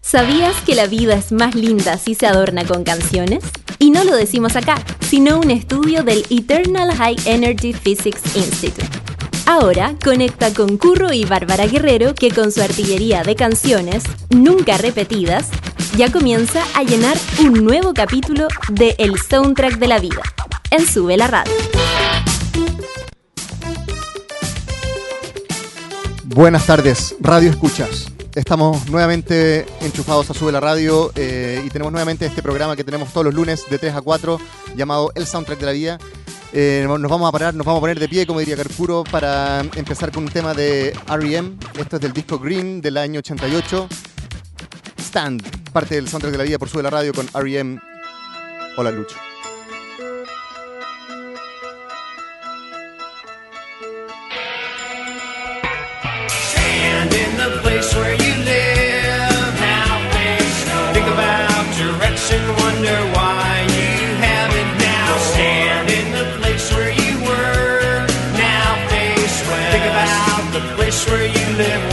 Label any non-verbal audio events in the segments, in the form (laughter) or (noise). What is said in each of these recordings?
¿Sabías que la vida es más linda si se adorna con canciones? Y no lo decimos acá, sino un estudio del Eternal High Energy Physics Institute. Ahora conecta con Curro y Bárbara Guerrero que con su artillería de canciones, nunca repetidas, ya comienza a llenar un nuevo capítulo de El Soundtrack de la Vida en Sube la Radio. Buenas tardes, Radio Escuchas. Estamos nuevamente enchufados a Sube la Radio eh, y tenemos nuevamente este programa que tenemos todos los lunes de 3 a 4 llamado El Soundtrack de la Vida. Eh, nos vamos a parar, nos vamos a poner de pie, como diría Carpuro, para empezar con un tema de R.E.M. Esto es del disco Green del año 88. Stand, parte del Soundtrack de la Vida por Sube la Radio con R.E.M. Hola Lucho. where you live. Now Think about direction, wonder why you have it now. Stand in the place where you were. Now face west. Think about the place where you live.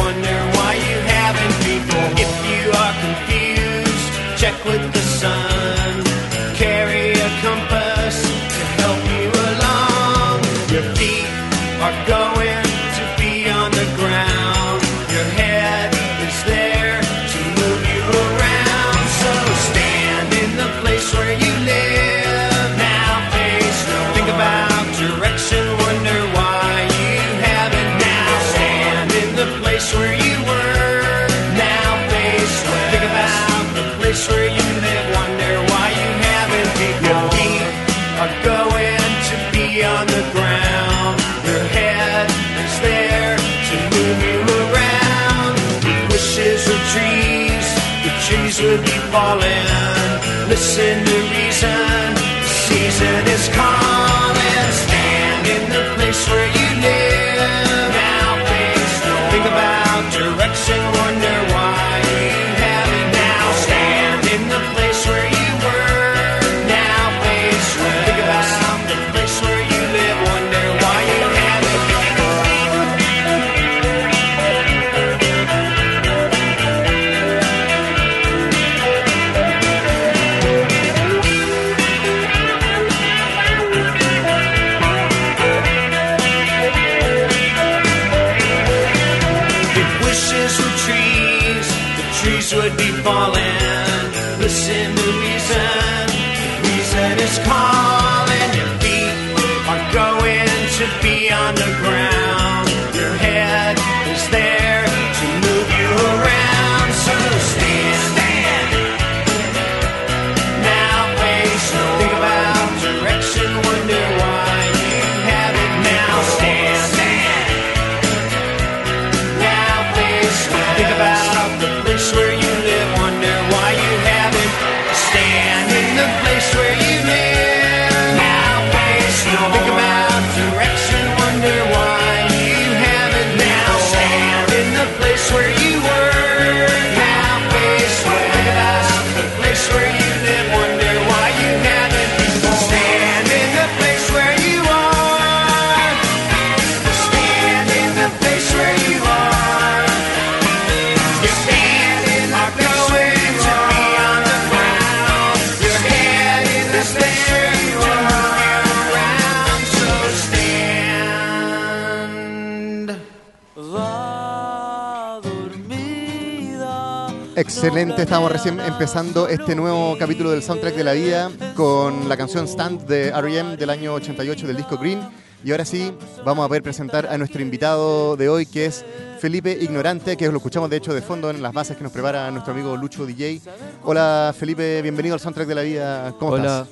Excelente, estamos recién empezando este nuevo capítulo del soundtrack de la vida con la canción Stand de R.E.M. del año 88 del disco Green. Y ahora sí, vamos a poder presentar a nuestro invitado de hoy, que es Felipe Ignorante, que lo escuchamos de hecho de fondo en las bases que nos prepara nuestro amigo Lucho DJ. Hola Felipe, bienvenido al soundtrack de la vida. ¿Cómo Hola,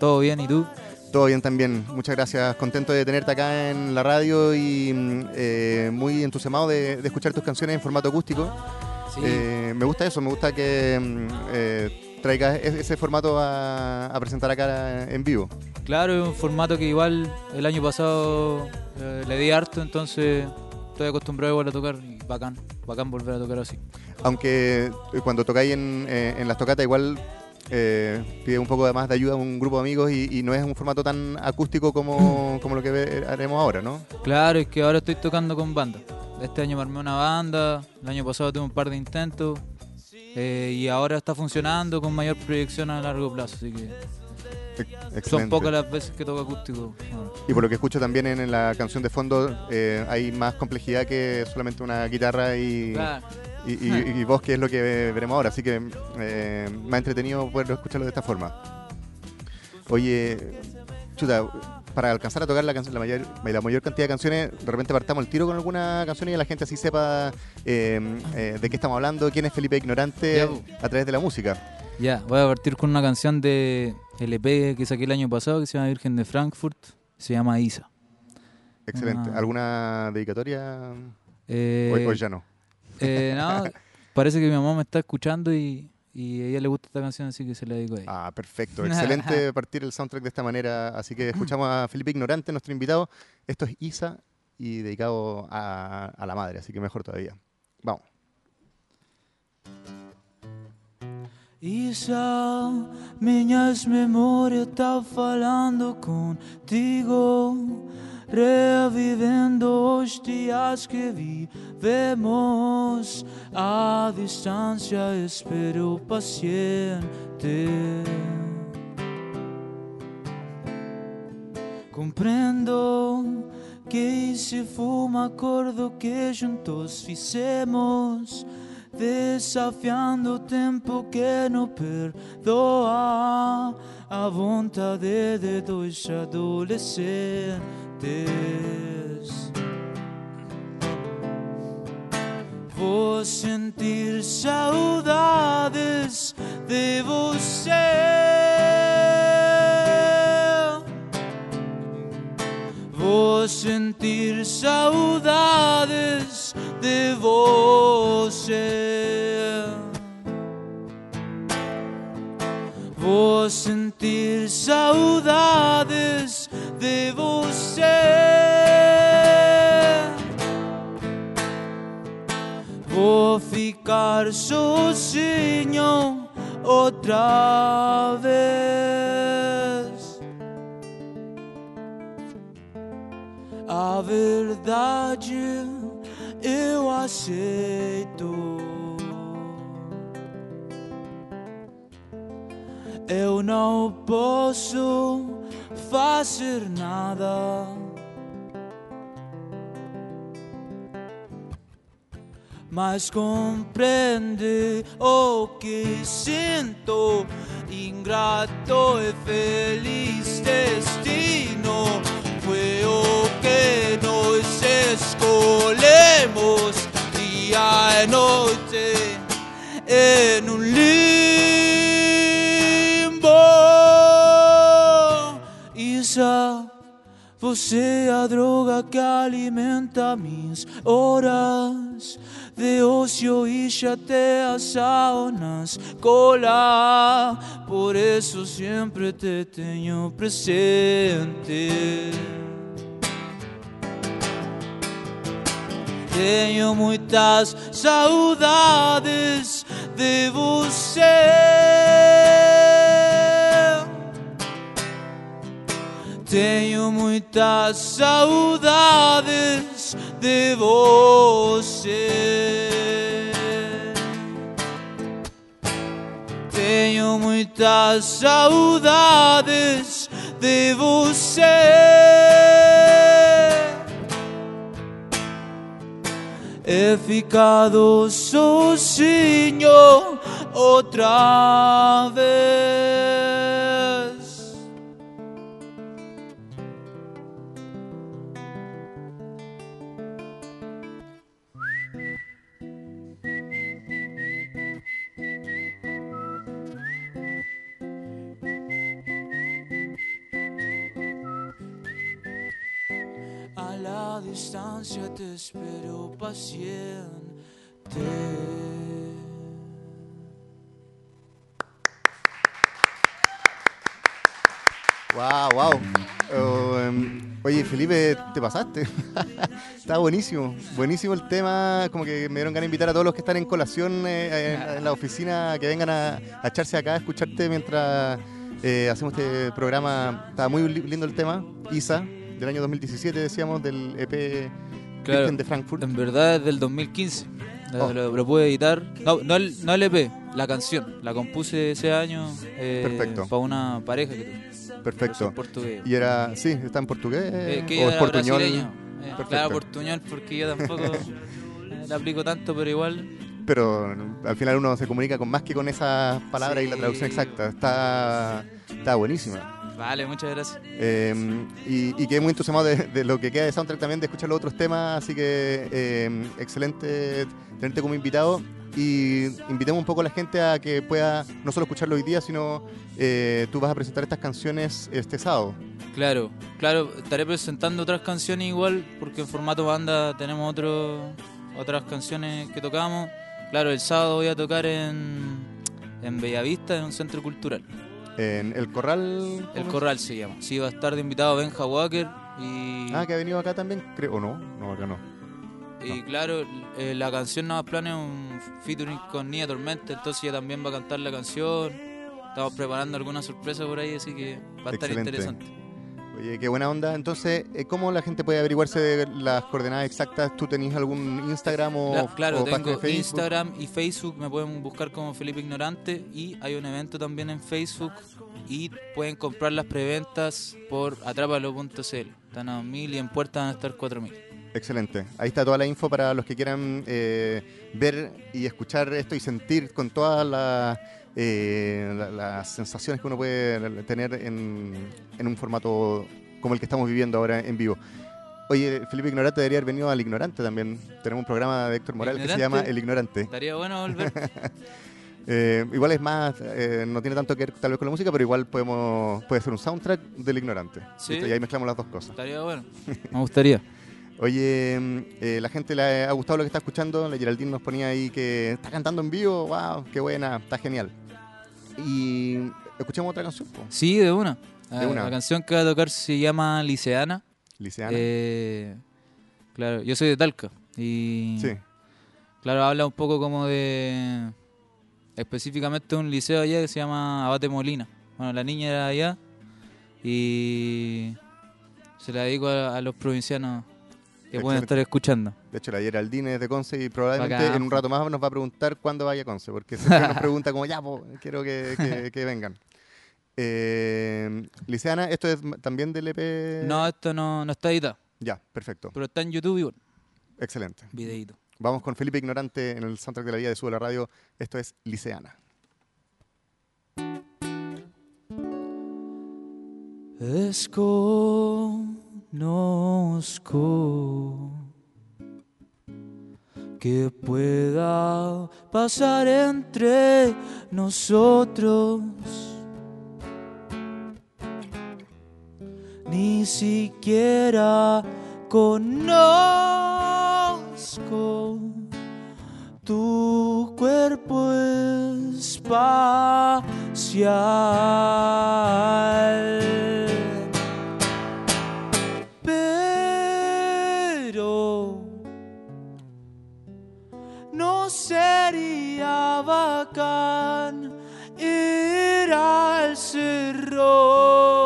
¿todo bien? ¿Y tú? Todo bien también, muchas gracias. Contento de tenerte acá en la radio y mm, eh, muy entusiasmado de, escuchar tus canciones en formato acústico. Eh, me gusta eso, me gusta que mm, eh, traigas e-, ese formato a, presentar acá en vivo. Claro, es un formato que igual el año pasado le di harto, entonces estoy acostumbrado igual a tocar y bacán, bacán volver a tocar así. Aunque cuando tocáis en, en las tocatas igual eh, pide un poco de más de ayuda a un grupo de amigos y, no es un formato tan acústico como, como lo que haremos ahora, ¿no? Claro, es que ahora estoy tocando con banda. Este año me armé una banda, el año pasado tuve un par de intentos eh, y ahora está funcionando con mayor proyección a largo plazo, así que son pocas las veces que toco acústico. Y por lo que escucho también en, la canción de fondo eh, hay más complejidad que solamente una guitarra y, y, vos, que es lo que veremos ahora. Así que eh, me ha entretenido poder escucharlo de esta forma. Oye, chuta, para alcanzar a tocar la, mayor, la mayor cantidad de canciones, de repente partamos el tiro con alguna canción y la gente así sepa em, eh, de qué estamos hablando, quién es Felipe Ignorante a través de la música. Ya, voy a partir con una canción de LP que saqué el año pasado que se llama Virgen de Frankfurt, se llama Isa. Excelente. ¿Alguna dedicatoria? Eh, hoy ya no. Eh, no, (laughs) parece que mi mamá me está escuchando y, y a ella le gusta esta canción, así que se la digo a ella. Ah, perfecto. (laughs) Excelente partir el soundtrack de esta manera. Así que escuchamos a Felipe Ignorante, nuestro invitado. Esto es Isa y dedicado a, a la madre, así que mejor todavía. Vamos. Isa, minhas memórias tá falando contigo, revivendo os dias que vivemos. A distância espero paciente. Compreendo que se foi um acordo que juntos fizemos desafiando o tempo que não perdoa a vontade de dois adolescentes. Vou sentir saudades de você. Vou sentir saudades de você. Vou sentir saudades de você. Vou ficar sozinho outra vez. A verdade eu aceito. Eu não posso fazer nada. Mas compreende o que sinto, ingrato e feliz destino. Foi o que nos escolhemos dia e noite em um limbo. Você é a droga que alimenta minhas horas de ocio y chatea saunas cola. Por eso siempre te tengo presente. Tenho muitas saudades de você. Tenho muitas saudades de você. Tenho muitas saudades de você. He ficado sozinho outra vez. Espero paciente. Wow, wow. Oh, em, oye, Felipe, te pasaste. (laughs) Está buenísimo. Buenísimo el tema. Como que me dieron ganas de invitar a todos los que están en colación eh, en, en la oficina que vengan a, echarse acá a escucharte mientras eh, hacemos este programa. Está muy li- lindo el tema. ISA, del año 2017, decíamos, del EP Claro. Virgen de Frankfurt. En verdad es del 2015. Lo, Oh. lo- lo pude editar. No, no el, no el EP, la canción. La compuse ese año eh, Perfecto. para una pareja que tuve. Perfecto. En portugués. Y era, sí, está en portugués Eh, que o es portuñol. Eh, claro, portuñol, porque yo tampoco (laughs) eh, la aplico tanto, pero igual. Pero al final uno se comunica con más que con esas palabras y la traducción exacta. Está, está buenísima. Vale, muchas gracias. Eh, y, y quedé muy entusiasmado de, de lo que queda de soundtrack también, de escuchar los otros temas, así que eh, excelente tenerte como invitado. Y invitemos un poco a la gente a que pueda no solo escucharlo hoy día, sino eh, tú vas a presentar estas canciones este sábado. Claro, claro, estaré presentando otras canciones igual, porque en formato banda tenemos otro, otras canciones que tocamos. Claro, el sábado voy a tocar en, en Bellavista, en un centro cultural. En El Corral. El ¿cómo Corral se llama. Sí, va a estar de invitado Benja Walker y? Ah, que ha venido acá también, creo. ¿O no? No, acá no. y claro, eh, la canción Nada más Plan es un featuring con Nia Tormenta, entonces ella también va a cantar la canción. Estamos preparando alguna sorpresa por ahí, así que va a estar Excelente. interesante. Oye, qué buena onda. Entonces, eh, ¿cómo la gente puede averiguarse de las coordenadas exactas? ¿Tú tenés algún Instagram o, Cla- claro, o página de tengo Facebook? Instagram y Facebook, me pueden buscar como Felipe Ignorante y hay un evento también en Facebook y pueden comprar las preventas por atrápalo.cl. Están a 2.000 y en puerta van a estar 4.000. Excelente. Ahí está toda la info para los que quieran eh, ver y escuchar esto y sentir con todas las, eh, la- las sensaciones que uno puede tener en, en un formato como el que estamos viviendo ahora en vivo. Oye, Felipe Ignorante debería haber venido al Ignorante también. Tenemos un programa de Héctor Morales que se llama El Ignorante. Estaría bueno volver. (laughs) Eh, igual es más, eh, no tiene tanto que ver tal vez con la música, pero igual podemos puede ser un soundtrack del Ignorante. Sí. Y ahí mezclamos las dos cosas. Estaría bueno. (laughs) Me gustaría. Oye, mm, eh, la gente le ha gustado lo que está escuchando. La Geraldine nos ponía ahí que está cantando en vivo. ¡Wow! ¡Qué buena! Está genial. Y escuchemos otra canción, po. Sí, de una. De Ah, una. La canción que va a tocar se llama Liceana. Liceana. Eh, claro, yo soy de Talca y sí, claro, habla un poco como de específicamente un liceo allá que se llama Abate Molina. Bueno, la niña era allá y se la dedico a, a los provincianos que pueden estar escuchando. de hecho la Geraldine es de Conce y probablemente Bacán, en un rato más nos va a preguntar cuándo vaya a Conce, porque siempre nos pregunta como, ya, po, quiero que, que- (laughs) que vengan. Eh, Liceana, ¿esto es también del EP? No, esto no, no está editado, Ya, perfecto. pero está en YouTube y bueno, Excelente. videíto. Vamos con Felipe Ignorante en el soundtrack de la vida de Sube la Radio. Esto es Liceana. Desconozco que pueda pasar entre nosotros. Ni siquiera conozco tu cuerpo espacial. No sería bacán ir al cerro.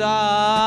side.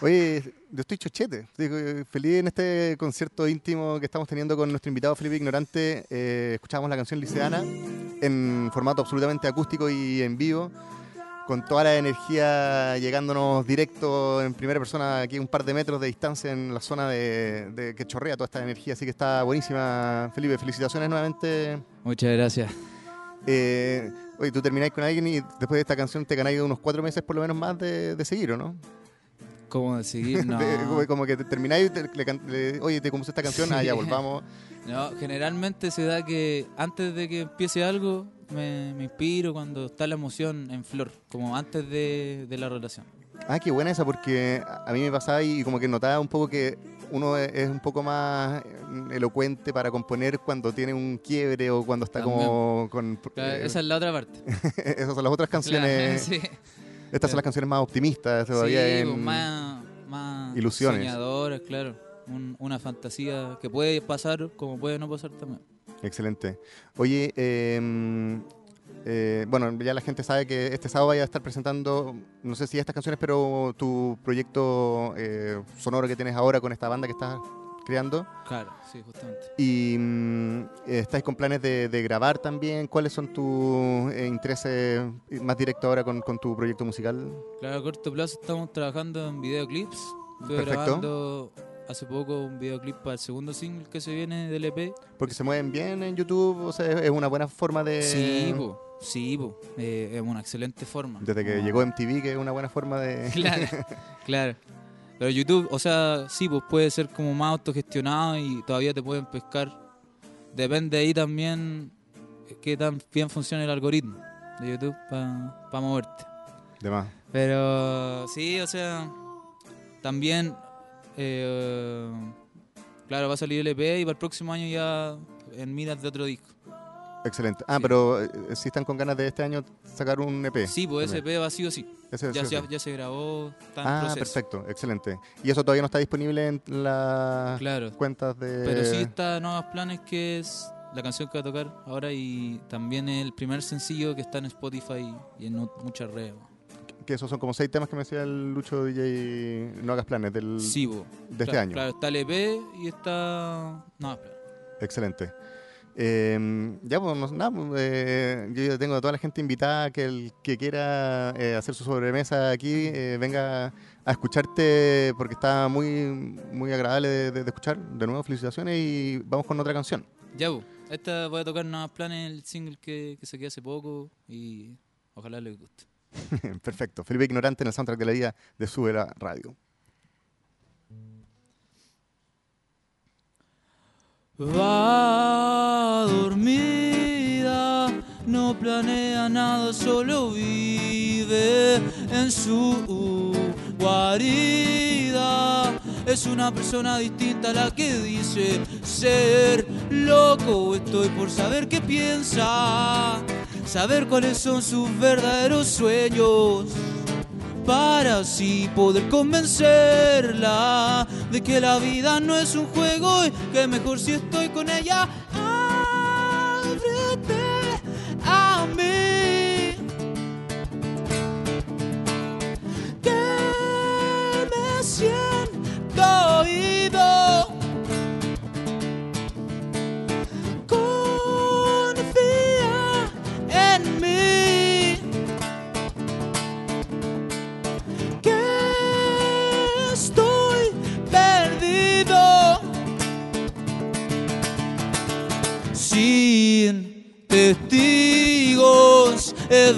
Oye, yo estoy chochete. Eh, feliz en este concierto íntimo que estamos teniendo con nuestro invitado Felipe Ignorante. Eh, escuchábamos la canción Liceana en formato absolutamente acústico y en vivo, con toda la energía llegándonos directo en primera persona, aquí un par de metros de distancia en la zona de, de que chorrea toda esta energía. Así que está buenísima, Felipe. Felicitaciones nuevamente. Muchas gracias. Eh, oye, tú termináis con alguien y después de esta canción te ganáis unos cuatro meses por lo menos más de, de seguir, ¿o no? ¿Cómo decidir? (laughs) No. De- como, como que te termináis y te- le oye, te compuse esta canción, ah, ya Sí. volvamos. (laughs) No, generalmente se da que antes de que empiece algo me, me inspiro cuando está la emoción en flor, como antes de, de la relación. Ah, qué buena esa, porque a mí me pasaba y como que notaba un poco que uno es un poco más eh, elocuente para componer cuando tiene un quiebre o cuando está como con... Claro, eh, esa es la otra parte. (laughs) esas son las otras Claro, canciones. (laughs) sí. Estas son las canciones más optimistas todavía. Sí, en- pues, más, más ilusiones. soñadoras, claro. Un- una fantasía que puede pasar como puede no pasar también. Excelente. Oye, eh, eh, bueno, ya la gente sabe que este sábado vaya a estar presentando, no sé si estas canciones, pero tu proyecto eh, sonoro que tienes ahora con esta banda que estás creando. Claro, sí, justamente. Y mm, eh, estáis con planes de, de grabar también. ¿Cuáles son tus eh, intereses más directos ahora con, con tu proyecto musical? Claro, a corto plazo estamos trabajando en videoclips. Perfecto. grabando hace poco un videoclip para el segundo single que se viene del EP. Porque se mueven bien en YouTube, o sea, es una buena forma de... Sí, po, sí, po. Eh, es una excelente forma. Desde que Como- llegó MTV, que es una buena forma de... (laughs) Claro, claro. Pero YouTube, o sea, sí, pues puede ser como más autogestionado y todavía te pueden pescar. Depende ahí también qué tan bien funciona el algoritmo de YouTube para moverte. de más. Pero sí, o sea, también, eh, claro, va a salir el EP y para el próximo año ya en miras de otro disco. Excelente. Ah, Sí. pero eh, si están con ganas de este año sacar un EP. Sí, pues ese. EP va sí o sí. Ese- Ya, sí, se, sí. ya se grabó, está en Ah, proceso. perfecto, excelente. Y eso todavía no está disponible en las Claro. cuentas de... Pero sí está nuevos planes que es la canción que va a tocar ahora y también el primer sencillo que está en Spotify y en muchas redes. Que esos son como seis temas que me decía el Lucho DJ No Hagas Planes del, sí, de este año. Claro, está el EP y está... No, Excelente. Eh, ya, pues nada, pues, eh, yo ya tengo a toda la gente invitada que el que quiera eh, hacer su sobremesa aquí eh, venga a escucharte porque está muy muy agradable de, escuchar. De nuevo, felicitaciones y vamos con otra canción. Ya, pues, esta voy a tocar nada planes el single que, que saqué hace poco y ojalá les guste. (laughs) Perfecto. Felipe Ignorante en el soundtrack de la vida de Sube la Radio. Va dormida, no planea nada, solo vive en su guarida. Es una persona distinta a la que dice ser loco. Estoy por saber qué piensa, saber cuáles son sus verdaderos sueños para así poder convencerla de que la vida no es un juego y que mejor si estoy con ella.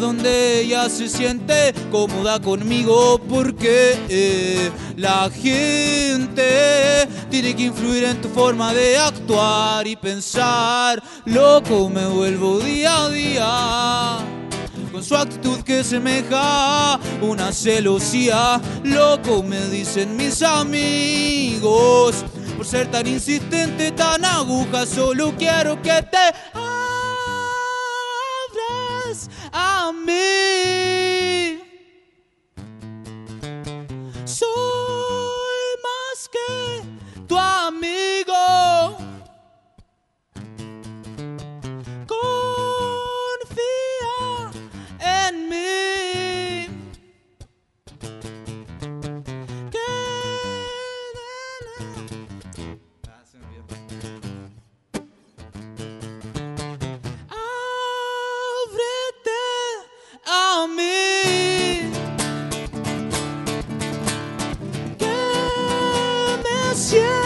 Donde ella se siente cómoda conmigo porque eh, la gente tiene que influir en tu forma de actuar y pensar. Loco me vuelvo día a día con su actitud que semeja una celosía. Loco me dicen mis amigos por ser tan insistente, tan aguja. Solo quiero que te a mí. Soy you.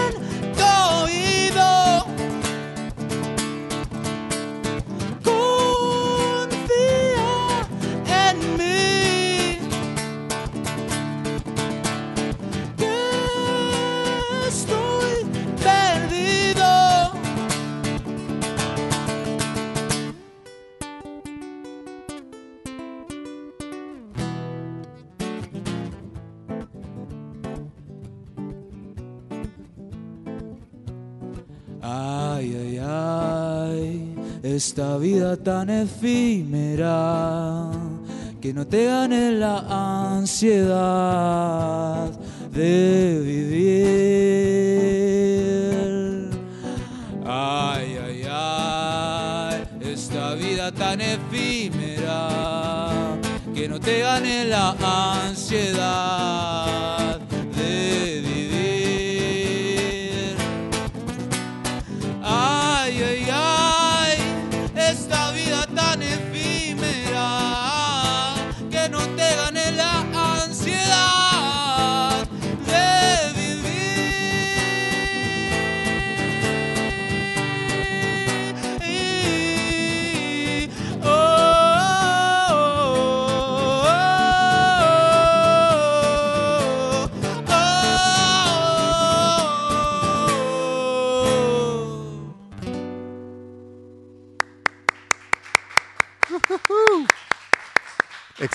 Esta vida tan efímera que no te gane la ansiedad de vivir. Ay, ay, ay, esta vida tan efímera que no te gane la ansiedad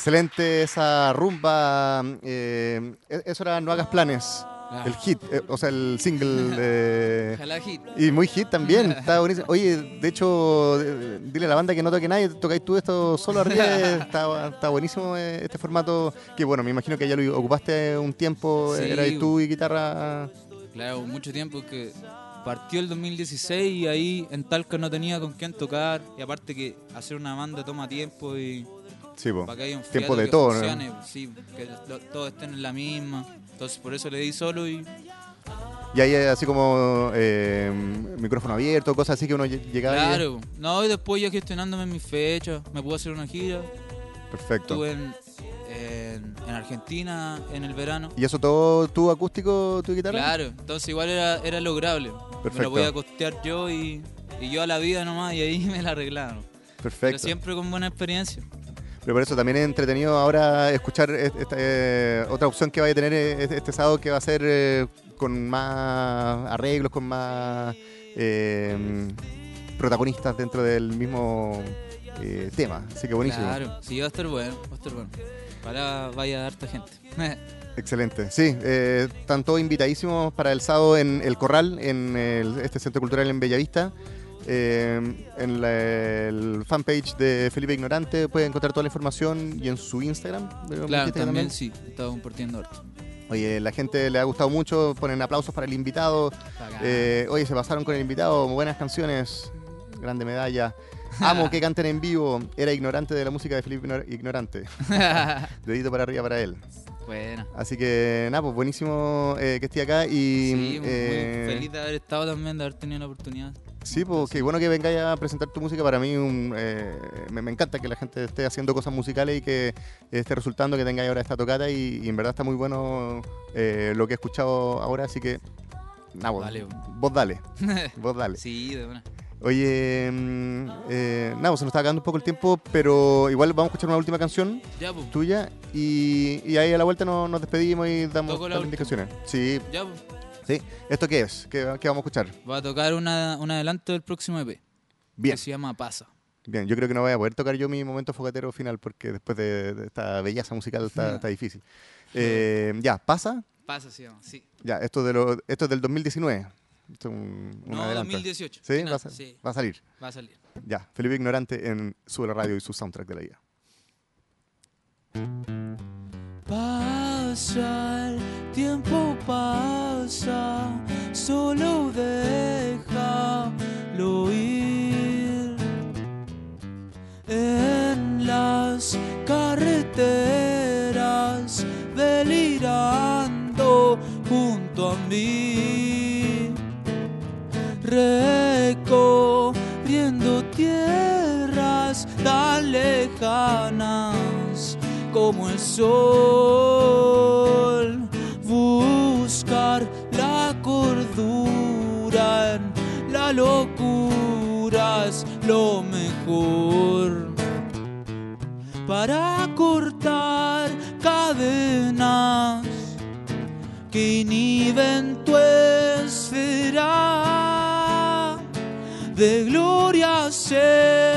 Excelente esa rumba. Eh, e-, eso era No hagas planes. Ah. El hit, eh, o sea, el single. de (laughs) hit. Y muy hit también, está buenísimo. Oye, de hecho, dile a la banda que no toque nadie, tocáis tú esto solo arriba. (laughs) está, está, buenísimo eh, este formato. Que bueno, me imagino que ya lo ocupaste un tiempo, era tú y guitarra. Claro, mucho tiempo que partió el 2016 y ahí en Talca no tenía con quién tocar. Y aparte que hacer una banda toma tiempo y Sí, po. para que haya un Tiempo de que todo, ¿no? funcione, sí, que lo- todos estén en la misma. Entonces por eso le di solo y Y ahí hay así como eh, micrófono abierto, cosas así que uno lle- llegaba y- claro. No, y después yo gestionándome mis fechas, me pude hacer una gira. Perfecto. Estuve en, en, en Argentina en el verano. ¿Y eso todo tú acústico, tu guitarra? Claro, entonces igual era, era lograble. Me Perfecto. lo podía costear yo y, y yo a la vida nomás y ahí (laughs) me la arreglaron. Pero Perfecto. siempre con buena experiencia. Pero por eso también es entretenido ahora escuchar est- esta, eh, otra opción que vaya a tener eh, este, este sábado que va a ser eh, con más arreglos, con más eh, protagonistas dentro del mismo eh, tema. Así que buenísimo. Claro, sí, va a estar bueno, va a estar bueno. Para vaya a harta gente. (laughs) Excelente. Sí, están todos invitadísimos para el sábado en El Corral, en el- este centro cultural en Bellavista. Eh, en la- el fanpage de Felipe Ignorante pueden encontrar toda la información y en su Instagram. ¿me claro, dijiste que también sí, estaba compartiendo harto. Oye, la gente le ha gustado mucho, ponen aplausos para el invitado. Eh, oye, se pasaron con el invitado, buenas canciones, grande medalla. Amo (laughs) que canten en vivo. Era ignorante de la música de Felipe Ignor- Ignorante. (laughs) Dedito para arriba para él. Buena. Así que, nada, pues buenísimo eh, que esté acá y... Sí, muy eh, feliz de haber estado también, de haber tenido la oportunidad. Sí, pues qué bueno que vengáis a presentar tu música. Para mí un, eh, me, me encanta que la gente esté haciendo cosas musicales y que esté resultando que tengáis ahora esta tocata y, y en verdad está muy bueno lo que he escuchado ahora, así que... Nada, vos, Vale. vos dale, vos dale. (laughs) sí, de buena. Oye, mm, eh, nada, pues se nos está acabando un poco el tiempo, pero igual vamos a escuchar una última canción Ya, pues. tuya y, y ahí a la vuelta no- nos despedimos y damos las indicaciones. Sí, Ya, pues. sí. ¿Esto qué es? ¿Qué, qué vamos a escuchar? Va a tocar una, un adelanto del próximo EP. Bien, Que se llama Pasa. bien. Yo creo que no voy a poder tocar yo mi momento fogatero final porque después de, de esta belleza musical está, está difícil. Eh, ya, pasa. Pasa llama, sí. Ya, esto, de lo, esto es del 2019. Esto es un, un No, adelanto. 2018. ¿Sí? No, va, a, sa- sí, va a salir. va a salir. Ya, Felipe Ignorante en Sube la Radio y su soundtrack de la vida. Pasa, el tiempo pasa, solo déjalo ir. En las carreteras, delirando junto a mí. Recorriendo tierras tan lejanas como el sol. Buscar la cordura en la locura es lo mejor. Para cortar cadenas que inhiben tu esfera de glorias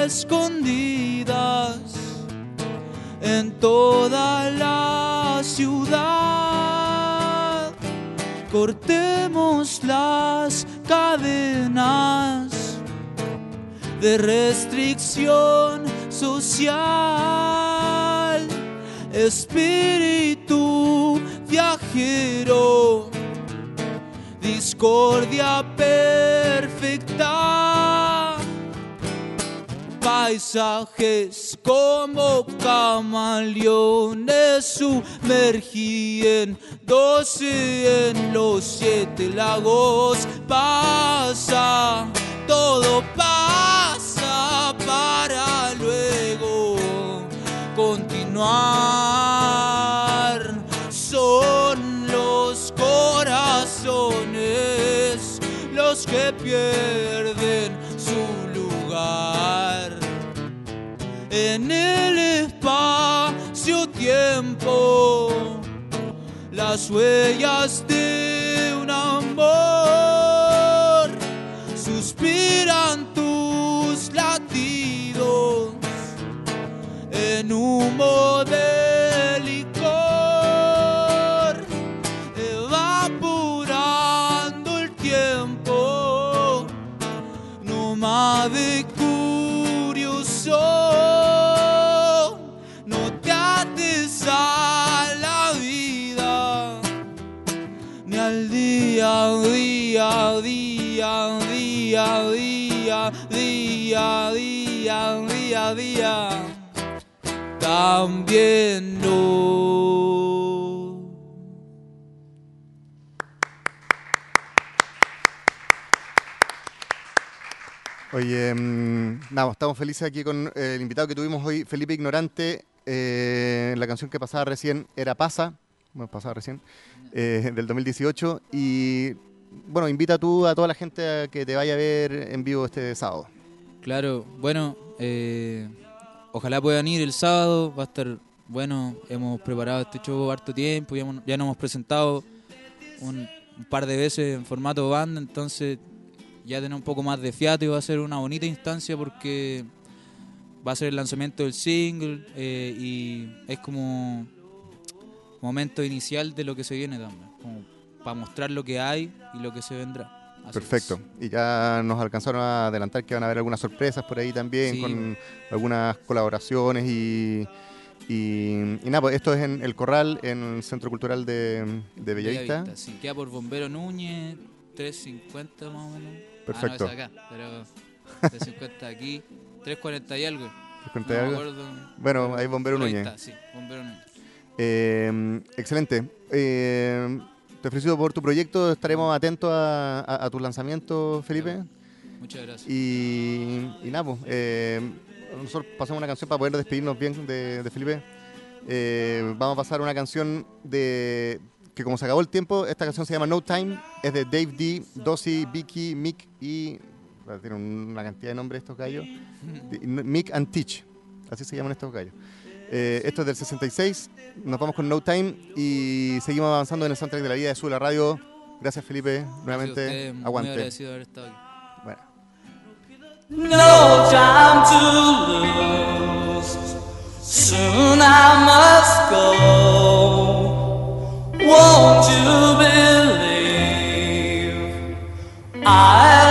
escondidas en toda la ciudad. Cortemos las cadenas de restricción social. Espíritu viajero, discordia perfecta. Paisajes como camaleones sumergiéndose en los siete lagos. Pasa, todo pasa para luego continuar. Son los corazones los que pierden en el espacio-tiempo, las huellas de un amor suspiran tus latidos en humo de día, día, día, día, día, día, día, día, también no. Oye, mm, nada, estamos felices aquí con eh, el invitado que tuvimos hoy, Felipe Ignorante. Eh, la canción que pasaba recién era Pasa, bueno, pasaba recién, eh, del 2018. Y bueno, invita tú a toda la gente a que te vaya a ver en vivo este sábado. Claro, bueno, eh, ojalá puedan ir el sábado, va a estar bueno, hemos preparado este show harto tiempo, ya, ya nos hemos presentado un, par de veces en formato banda, entonces ya tenemos un poco más de fiato y va a ser una bonita instancia porque va a ser el lanzamiento del single eh, y es como momento inicial de lo que se viene también, para mostrar lo que hay y lo que se vendrá. Así Perfecto. es. Y ya nos alcanzaron a adelantar que van a haber algunas sorpresas por ahí también, Sí. con algunas colaboraciones y, y, y nada, pues esto es en El Corral, en el Centro Cultural de, de Bellavista. Bellavista, sí. Queda por Bombero Núñez, 350 más o menos. Perfecto. Ah, no, es acá, pero 350 aquí, 340 y algo. ¿Te No conté me algo? acuerdo. Bueno, ahí Bombero Núñez. está, sí, Bombero Núñez. Eh, excelente. Eh, te felicito por tu proyecto. Estaremos atentos a, a, a tus lanzamientos, Felipe. Muchas gracias. Y, y nada, pues, eh, nosotros pasamos una canción para poder despedirnos bien de, de Felipe. Eh, vamos a pasar una canción de que como se acabó el tiempo, esta canción se llama No Time, es de Dave D, Dossie, Vicky, Mick y... Tienen una cantidad de nombres estos gallos. (laughs) Mick and Teach, así se llaman estos gallos. Eh, esto es del 66, nos vamos con No Time y seguimos avanzando en el soundtrack de la vida de Sula Radio. Gracias Felipe, Gracias a nuevamente, Muy aguante. agradecido de haber estado aquí. Bueno. No time to lose. Soon I must go. Won't you believe I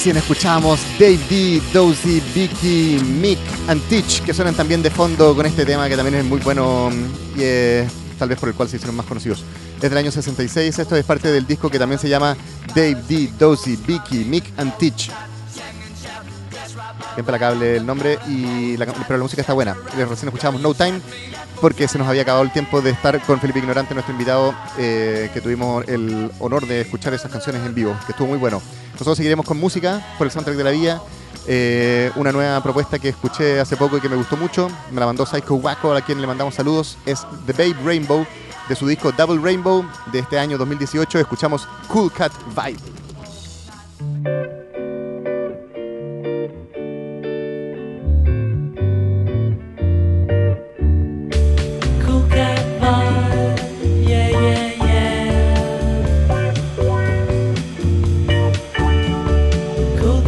recién escuchamos Dave D, Dozy, Vicky, Mick and Teach, que suenan también de fondo con este tema que también es muy bueno y tal vez por el cual se hicieron más conocidos. Es del año 66, esto es parte del disco que también se llama Dave D, Dozy, Vicky, Mick and Teach. Bien implacable el nombre, y pero la música está buena. Eh, Recién escuchamos No Time porque se nos había acabado el tiempo de estar con Felipe Ignorante, nuestro invitado, eh, que tuvimos el honor de escuchar esas canciones en vivo, que estuvo muy bueno. Nosotros seguiremos con música por el soundtrack de la vida. Eh, una nueva propuesta que escuché hace poco y que me gustó mucho, me la mandó Psycho Waco, a quien le mandamos saludos, es The Babe Rainbow, de su disco Double Rainbow de este año 2018. Escuchamos Cool Cat Vibe.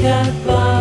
got.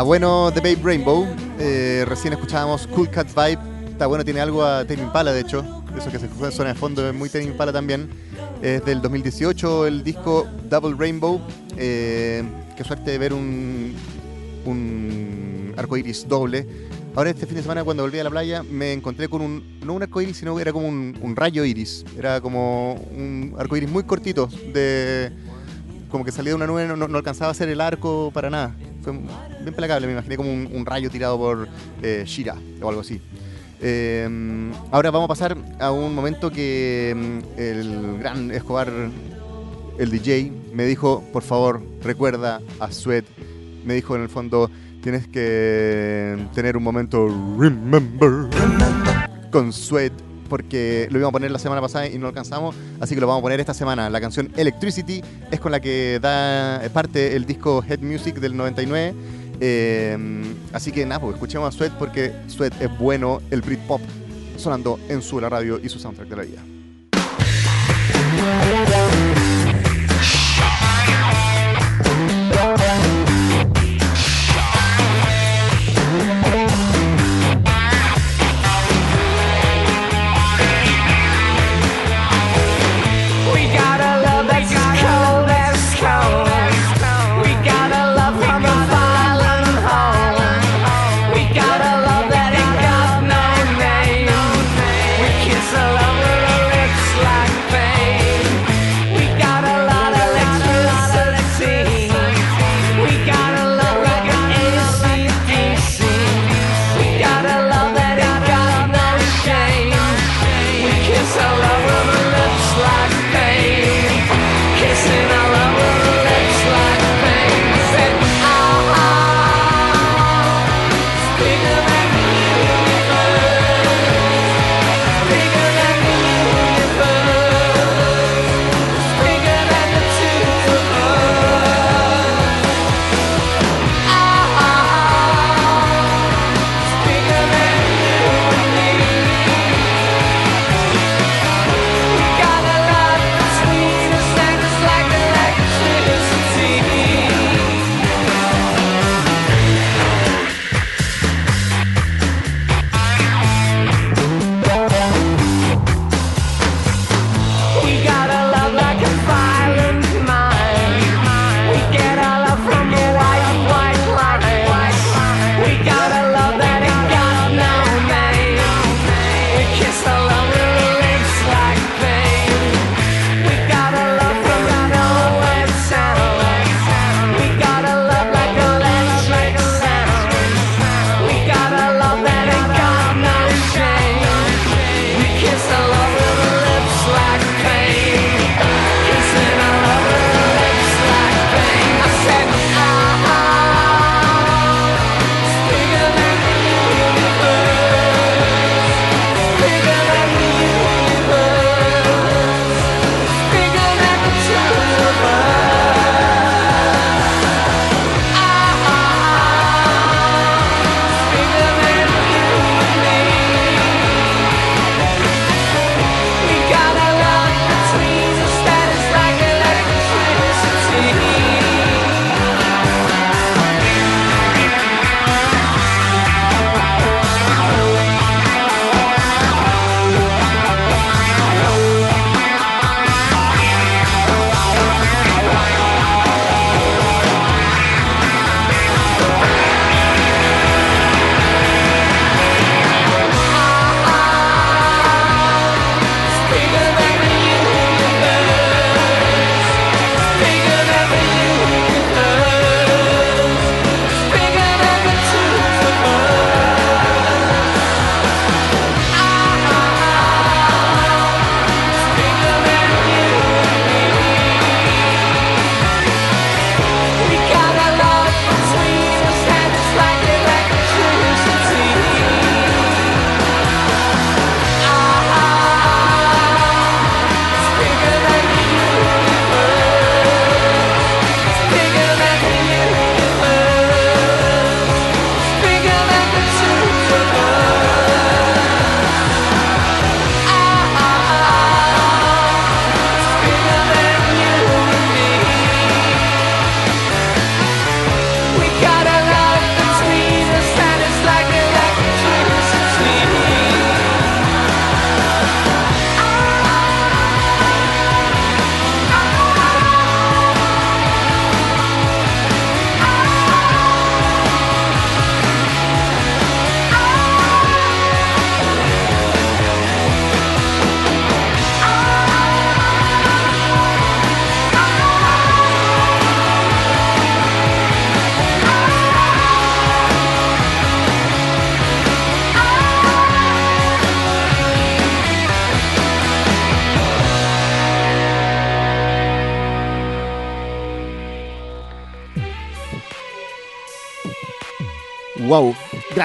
Está bueno The Babe Rainbow. Eh, recién escuchábamos Cool Cat Vibe. Está bueno, tiene algo a Tame Impala, de hecho. Eso que se suena de fondo es muy Tame Impala también. Es del 2018 el disco Double Rainbow. Eh, qué suerte de ver un, un arco iris doble. Ahora este fin de semana cuando volví a la playa me encontré con un, no un arco iris, sino que era como un, rayo iris. Era como un arco iris muy cortito, de como que salía de una nube, no, no alcanzaba a ser el arco para nada. Fue bien placable, me imaginé como un, rayo tirado por eh, Shira o algo así. Em, ahora vamos a pasar a un momento que em, el gran Escobar, el DJ, me dijo, por favor, recuerda a Sweat. Me dijo en el fondo, tienes que tener un momento remember con Sweat porque lo íbamos a poner la semana pasada y no alcanzamos, así que lo vamos a poner esta semana. La canción Electricity es con la que da parte el disco Head Music del 99. Eh, así que nada, pues escuchemos a Sweat porque Sweat es bueno, el Britpop sonando en su radio y su soundtrack de la vida.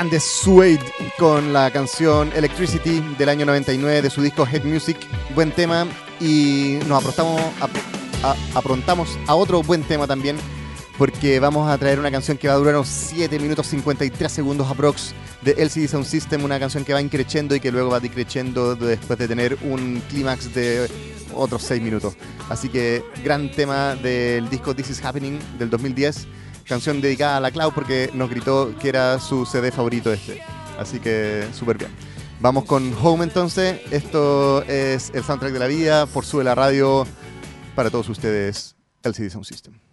Grande Suede con la canción Electricity del año 99 de su disco Head Music. Buen tema y nos aprontamos a, aprontamos a otro buen tema también porque vamos a traer una canción que va a durar unos 7 minutos 53 segundos aprox de LCD Sound System, una canción que va increciendo y que luego va decreciendo después de tener un clímax de otros 6 minutos. Así que gran tema del disco This Is Happening del 2010 canción dedicada a la Clau porque nos gritó que era su CD favorito este. Así que súper bien. Vamos con Home entonces. Esto es el soundtrack de la vida por Sube la Radio para todos ustedes, LCD Sound System.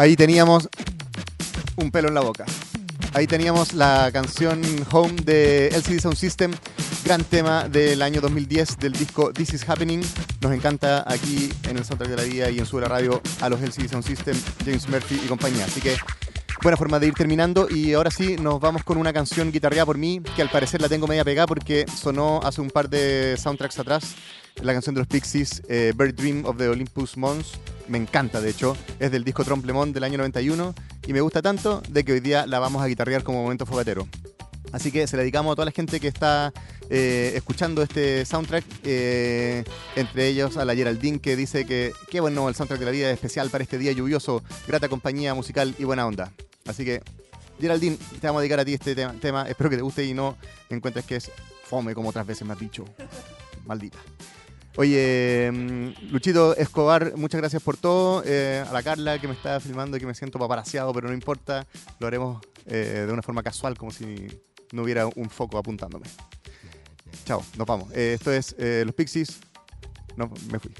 Ahí teníamos un pelo en la boca. Ahí teníamos la canción Home de LCD Sound System, gran tema del año 2010 del disco This Is Happening. Nos encanta aquí en el Soundtrack de la Vida y en su radio a los LCD Sound System, James Murphy y compañía. Así que buena forma de ir terminando y ahora sí nos vamos con una canción guitarreada por mí que al parecer la tengo media pegada porque sonó hace un par de soundtracks atrás la canción de los Pixies eh, Bird Dream of the Olympus Mons me encanta de hecho es del disco Tromplemont del año 91 y me gusta tanto de que hoy día la vamos a guitarrear como momento fogatero Así que se la dedicamos a toda la gente que está eh, escuchando este soundtrack, eh, entre ellos a la Geraldine que dice que qué bueno el soundtrack de la vida es especial para este día lluvioso, grata compañía musical y buena onda. Así que Geraldine, te vamos a dedicar a ti este tema, tema. espero que te guste y no encuentres que es fome como otras veces me has dicho. (laughs) Maldita. Oye, mm, Luchito Escobar, muchas gracias por todo. Eh, a la Carla que me está filmando y que me siento paparaseado, pero no importa, lo haremos eh, de una forma casual, como si no hubiera un foco apuntándome. Chao, nos vamos. Eh, esto es Los Pixies. No, me fui.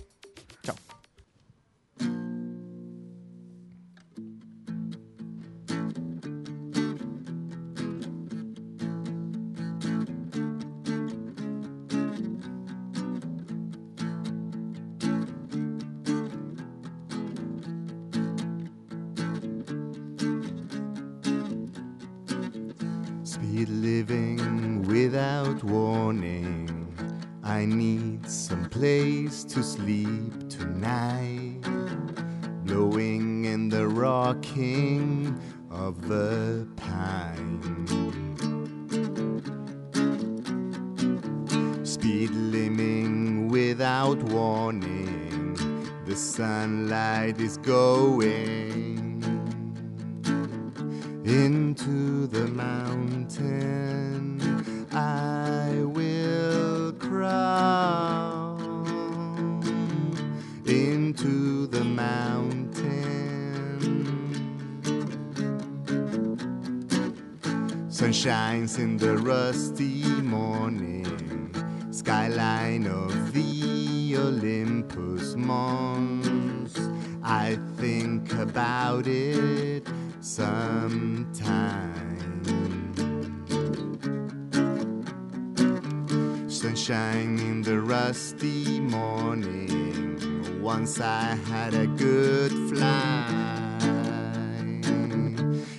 Rusty morning. Once I had a good fly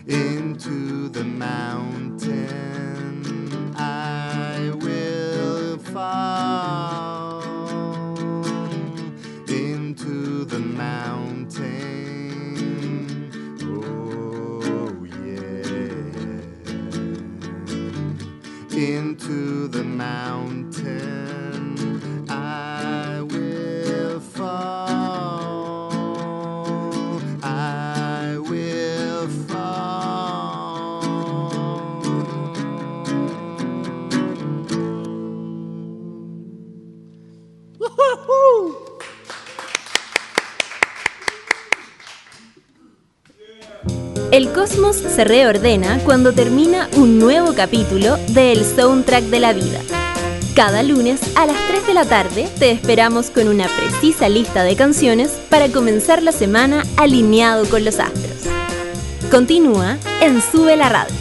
into the mountain. I will fall into the mountain. Oh, yeah. Into the mountain. Se reordena cuando termina un nuevo capítulo de El Soundtrack de la Vida. Cada lunes a las 3 de la tarde te esperamos con una precisa lista de canciones para comenzar la semana alineado con los astros. Continúa en Sube la Radio.